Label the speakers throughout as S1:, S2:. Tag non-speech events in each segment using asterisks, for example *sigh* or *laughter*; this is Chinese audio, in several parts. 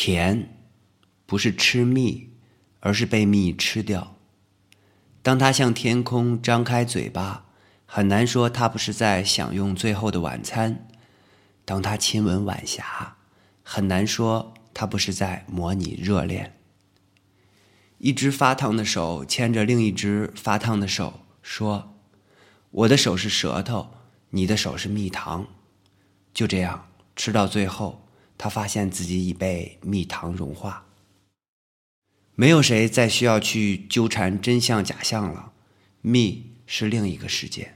S1: 甜，不是吃蜜，而是被蜜吃掉。当他向天空张开嘴巴，很难说他不是在享用最后的晚餐；当他亲吻晚霞，很难说他不是在模拟热恋。一只发烫的手牵着另一只发烫的手，说：“我的手是舌头，你的手是蜜糖。”就这样吃到最后。他发现自己已被蜜糖融化，没有谁再需要去纠缠真相假象了。蜜是另一个世界。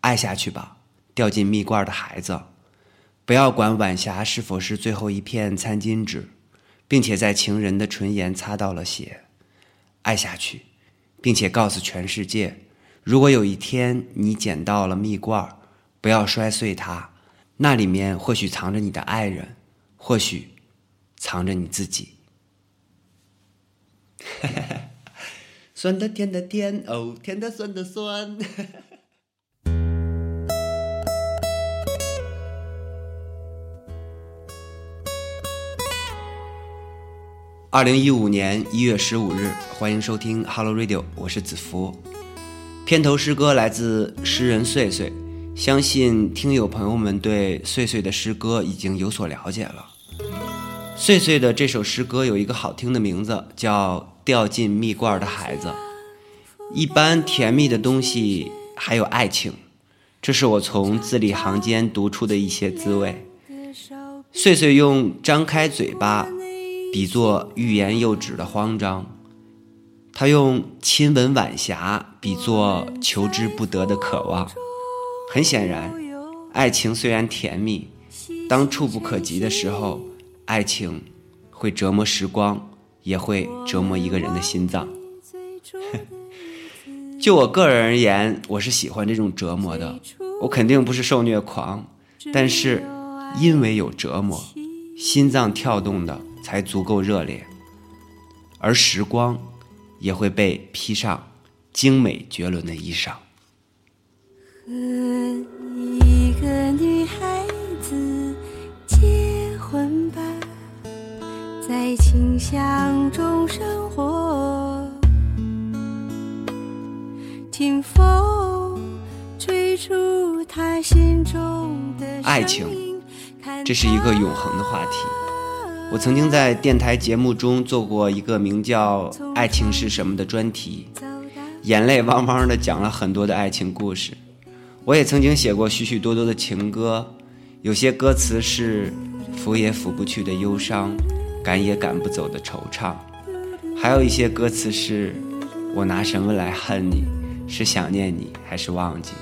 S1: 爱下去吧，掉进蜜罐的孩子，不要管晚霞是否是最后一片餐巾纸，并且在情人的唇沿擦到了血。爱下去，并且告诉全世界：如果有一天你捡到了蜜罐，不要摔碎它。那里面或许藏着你的爱人，或许藏着你自己。*laughs* 酸的甜的甜哦，甜的酸的酸。*laughs* 二零一五年一月十五日，欢迎收听 Hello Radio，我是子福。片头诗歌来自诗人岁岁。相信听友朋友们对岁岁的诗歌已经有所了解了。岁岁的这首诗歌有一个好听的名字，叫《掉进蜜罐的孩子》。一般甜蜜的东西还有爱情，这是我从字里行间读出的一些滋味。岁岁用张开嘴巴比作欲言又止的慌张，他用亲吻晚霞比作求之不得的渴望。很显然，爱情虽然甜蜜，当触不可及的时候，爱情会折磨时光，也会折磨一个人的心脏。*laughs* 就我个人而言，我是喜欢这种折磨的。我肯定不是受虐狂，但是因为有折磨，心脏跳动的才足够热烈，而时光也会被披上精美绝伦的衣裳。和一个女孩子结婚吧，在清香中生活。听风吹出她心中的爱情，这是一个永恒的话题。我曾经在电台节目中做过一个名叫《爱情是什么》的专题，眼泪汪汪的讲了很多的爱情故事。我也曾经写过许许多多的情歌，有些歌词是抚也抚不去的忧伤，赶也赶不走的惆怅，还有一些歌词是我拿什么来恨你？是想念你，还是忘记？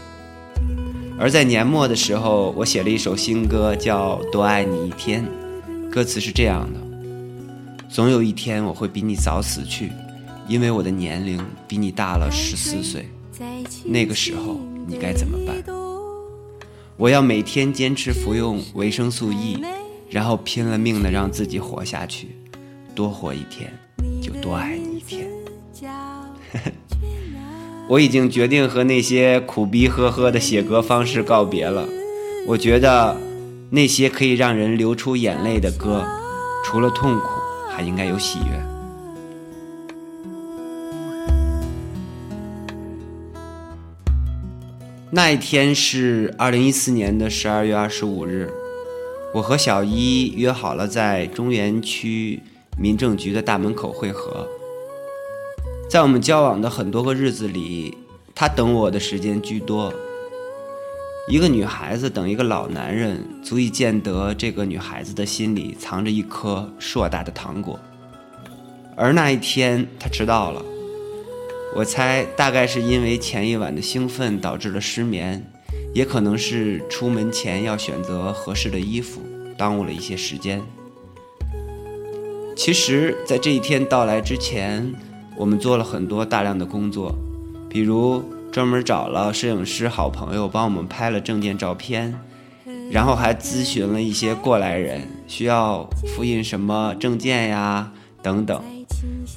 S1: 而在年末的时候，我写了一首新歌，叫《多爱你一天》，歌词是这样的：总有一天我会比你早死去，因为我的年龄比你大了十四岁，那个时候。你该怎么办？我要每天坚持服用维生素 E，然后拼了命的让自己活下去，多活一天就多爱你一天。*laughs* 我已经决定和那些苦逼呵呵的写歌方式告别了。我觉得那些可以让人流出眼泪的歌，除了痛苦，还应该有喜悦。那一天是二零一四年的十二月二十五日，我和小一约好了在中原区民政局的大门口会合。在我们交往的很多个日子里，他等我的时间居多。一个女孩子等一个老男人，足以见得这个女孩子的心里藏着一颗硕大的糖果。而那一天，他迟到了。我猜大概是因为前一晚的兴奋导致了失眠，也可能是出门前要选择合适的衣服，耽误了一些时间。其实，在这一天到来之前，我们做了很多大量的工作，比如专门找了摄影师好朋友帮我们拍了证件照片，然后还咨询了一些过来人需要复印什么证件呀等等。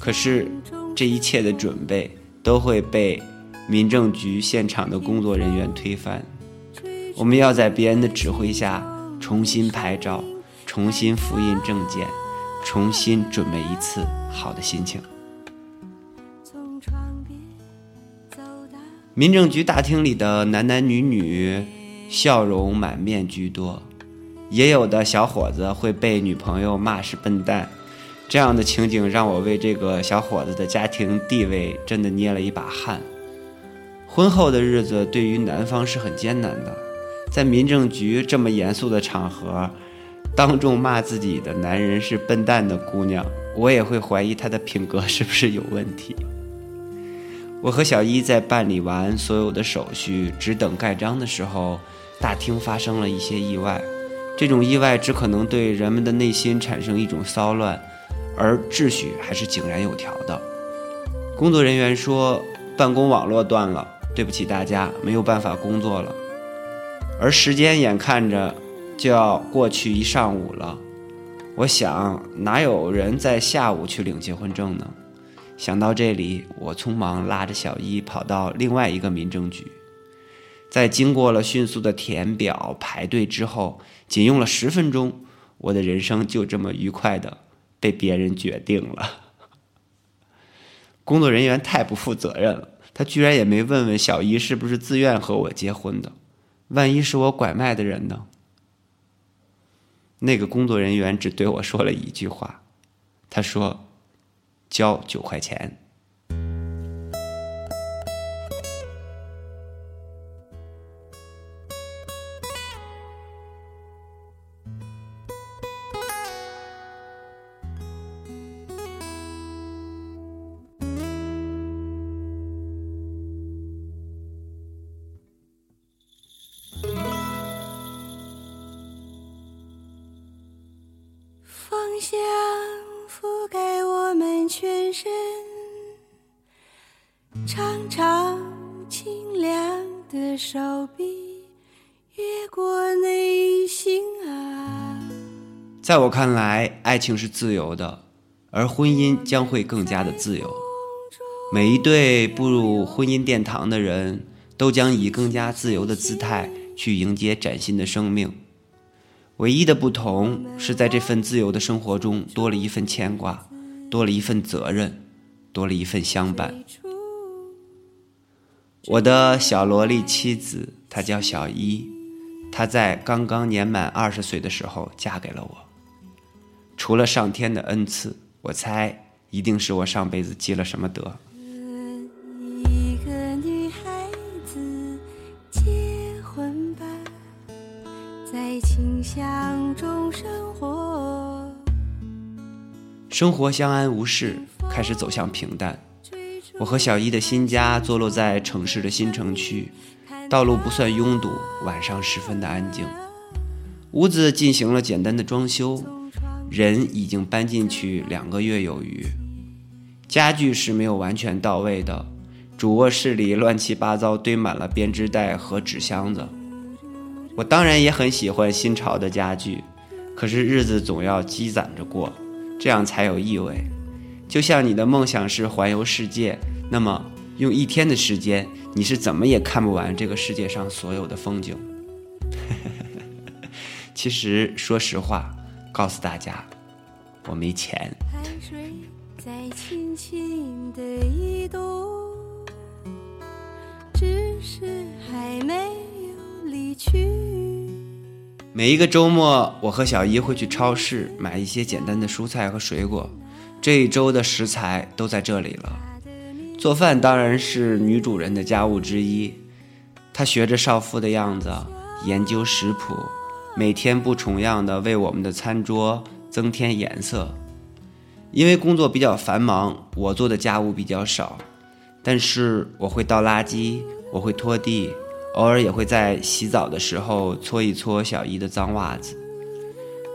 S1: 可是这一切的准备。都会被民政局现场的工作人员推翻。我们要在别人的指挥下重新拍照、重新复印证件，重新准备一次好的心情。民政局大厅里的男男女女，笑容满面居多，也有的小伙子会被女朋友骂是笨蛋。这样的情景让我为这个小伙子的家庭地位真的捏了一把汗。婚后的日子对于男方是很艰难的，在民政局这么严肃的场合，当众骂自己的男人是笨蛋的姑娘，我也会怀疑她的品格是不是有问题。我和小一在办理完所有的手续，只等盖章的时候，大厅发生了一些意外。这种意外只可能对人们的内心产生一种骚乱，而秩序还是井然有条的。工作人员说，办公网络断了，对不起大家，没有办法工作了。而时间眼看着就要过去一上午了，我想，哪有人在下午去领结婚证呢？想到这里，我匆忙拉着小一跑到另外一个民政局，在经过了迅速的填表、排队之后，仅用了十分钟，我的人生就这么愉快的被别人决定了。工作人员太不负责任了，他居然也没问问小姨是不是自愿和我结婚的，万一是我拐卖的人呢？那个工作人员只对我说了一句话，他说。交九块钱。
S2: 香覆盖我们全身，长长清凉的手臂越过内心啊。
S1: 在我看来，爱情是自由的，而婚姻将会更加的自由。每一对步入婚姻殿堂的人，都将以更加自由的姿态去迎接崭新的生命。唯一的不同是在这份自由的生活中多了一份牵挂，多了一份责任，多了一份相伴。我的小萝莉妻子，她叫小一，她在刚刚年满二十岁的时候嫁给了我。除了上天的恩赐，我猜一定是我上辈子积了什么德。
S2: 清香中生活。
S1: 生活相安无事，开始走向平淡。我和小一的新家坐落在城市的新城区，道路不算拥堵，晚上十分的安静。屋子进行了简单的装修，人已经搬进去两个月有余。家具是没有完全到位的，主卧室里乱七八糟堆满了编织袋和纸箱子。我当然也很喜欢新潮的家具，可是日子总要积攒着过，这样才有意味。就像你的梦想是环游世界，那么用一天的时间，你是怎么也看不完这个世界上所有的风景。*laughs* 其实，说实话，告诉大家，我没钱。
S2: 在轻轻地移动，只是还没。
S1: 每一个周末，我和小姨会去超市买一些简单的蔬菜和水果。这一周的食材都在这里了。做饭当然是女主人的家务之一。她学着少妇的样子，研究食谱，每天不重样的为我们的餐桌增添颜色。因为工作比较繁忙，我做的家务比较少，但是我会倒垃圾，我会拖地，偶尔也会在洗澡的时候搓一搓小姨的脏袜子。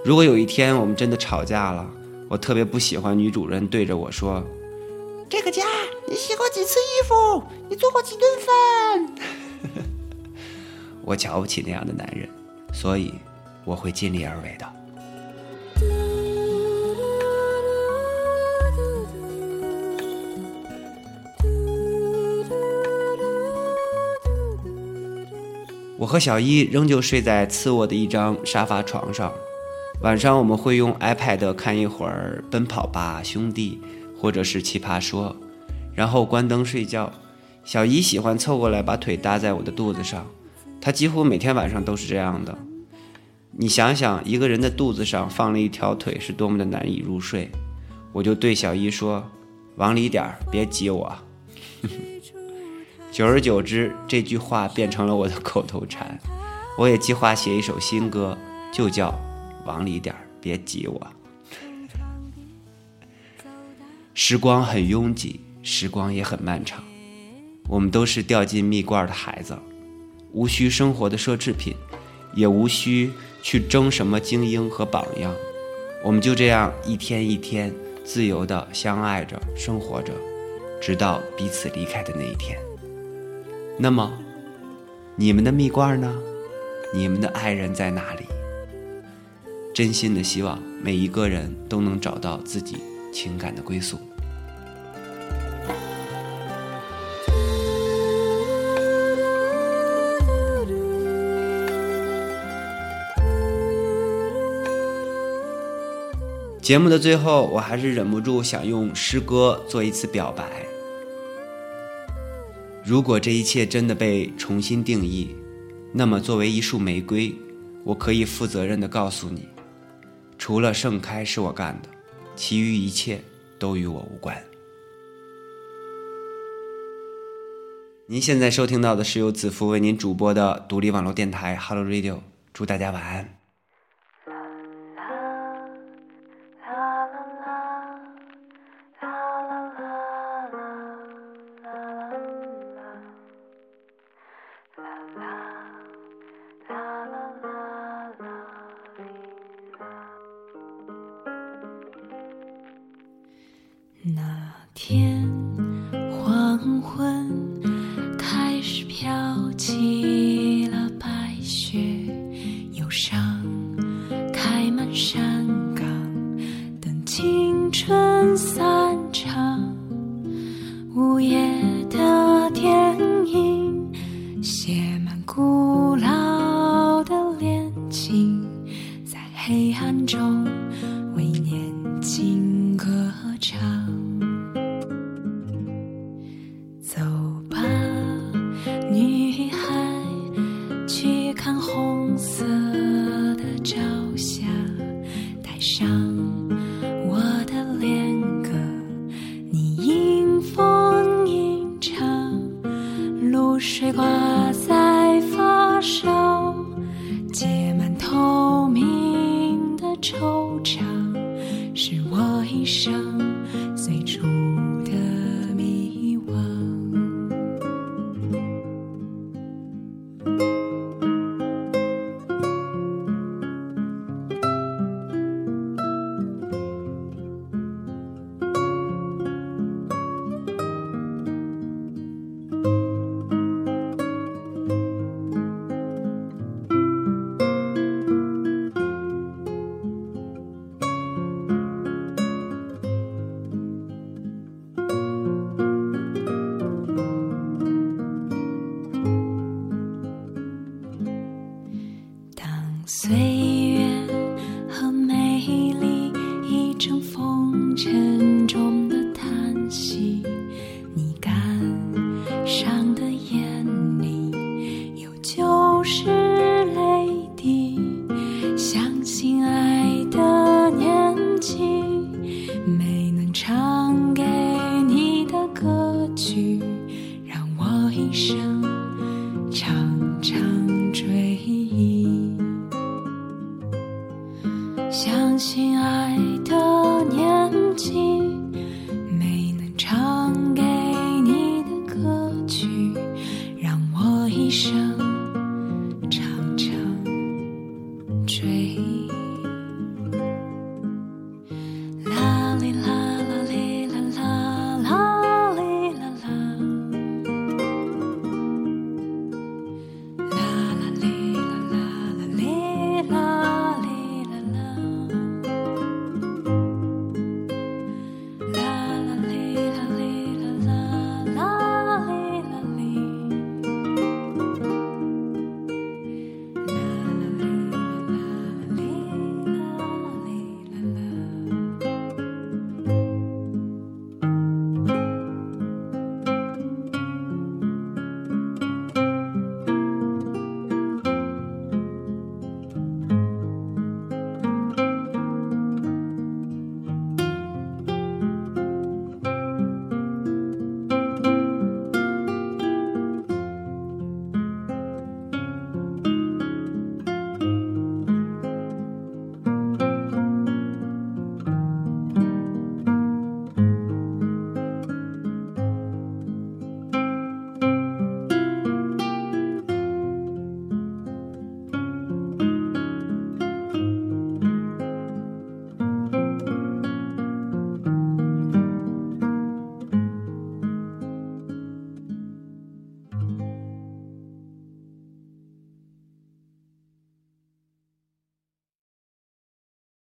S1: 如果有一天我们真的吵架了，我特别不喜欢女主人对着我说：“
S3: 这个家，你洗过几次衣服？你做过几顿饭？” *laughs*
S1: 我瞧不起那样的男人，所以我会尽力而为的。我和小一仍旧睡在次卧的一张沙发床上，晚上我们会用 iPad 看一会儿《奔跑吧兄弟》或者是《奇葩说》，然后关灯睡觉。小姨喜欢凑过来把腿搭在我的肚子上，她几乎每天晚上都是这样的。你想想，一个人的肚子上放了一条腿是多么的难以入睡。我就对小姨说：“往里点儿，别挤我。” *laughs* 久而久之，这句话变成了我的口头禅。我也计划写一首新歌，就叫“往里点儿，别挤我”。时光很拥挤，时光也很漫长。我们都是掉进蜜罐的孩子，无需生活的奢侈品，也无需去争什么精英和榜样。我们就这样一天一天自由的相爱着，生活着，直到彼此离开的那一天。那么，你们的蜜罐呢？你们的爱人在哪里？真心的希望每一个人都能找到自己情感的归宿。节目的最后，我还是忍不住想用诗歌做一次表白。如果这一切真的被重新定义，那么，作为一束玫瑰，我可以负责任的告诉你，除了盛开是我干的，其余一切都与我无关。您现在收听到的是由子福为您主播的独立网络电台 Hello Radio，祝大家晚安。
S2: 天。是我一生